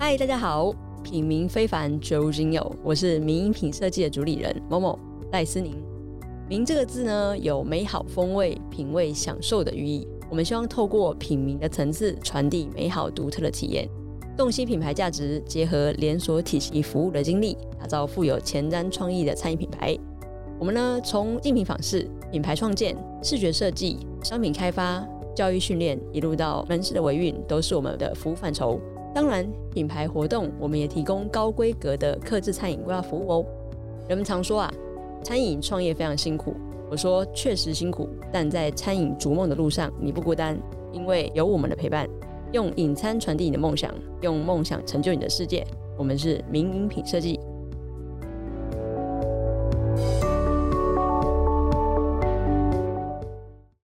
嗨，大家好，品名非凡周金友，我是名品设计的主理人某某赖思宁。名这个字呢，有美好风味、品味享受的寓意。我们希望透过品名的层次，传递美好独特的体验，洞悉品牌价值，结合连锁体系服务的经历，打造富有前瞻创意的餐饮品牌。我们呢，从竞品访视、品牌创建、视觉设计、商品开发、教育训练，一路到门市的维运，都是我们的服务范畴。当然，品牌活动我们也提供高规格的客制餐饮规划服务哦。人们常说啊，餐饮创业非常辛苦。我说确实辛苦，但在餐饮逐梦的路上，你不孤单，因为有我们的陪伴。用饮餐传递你的梦想，用梦想成就你的世界。我们是名饮品设计。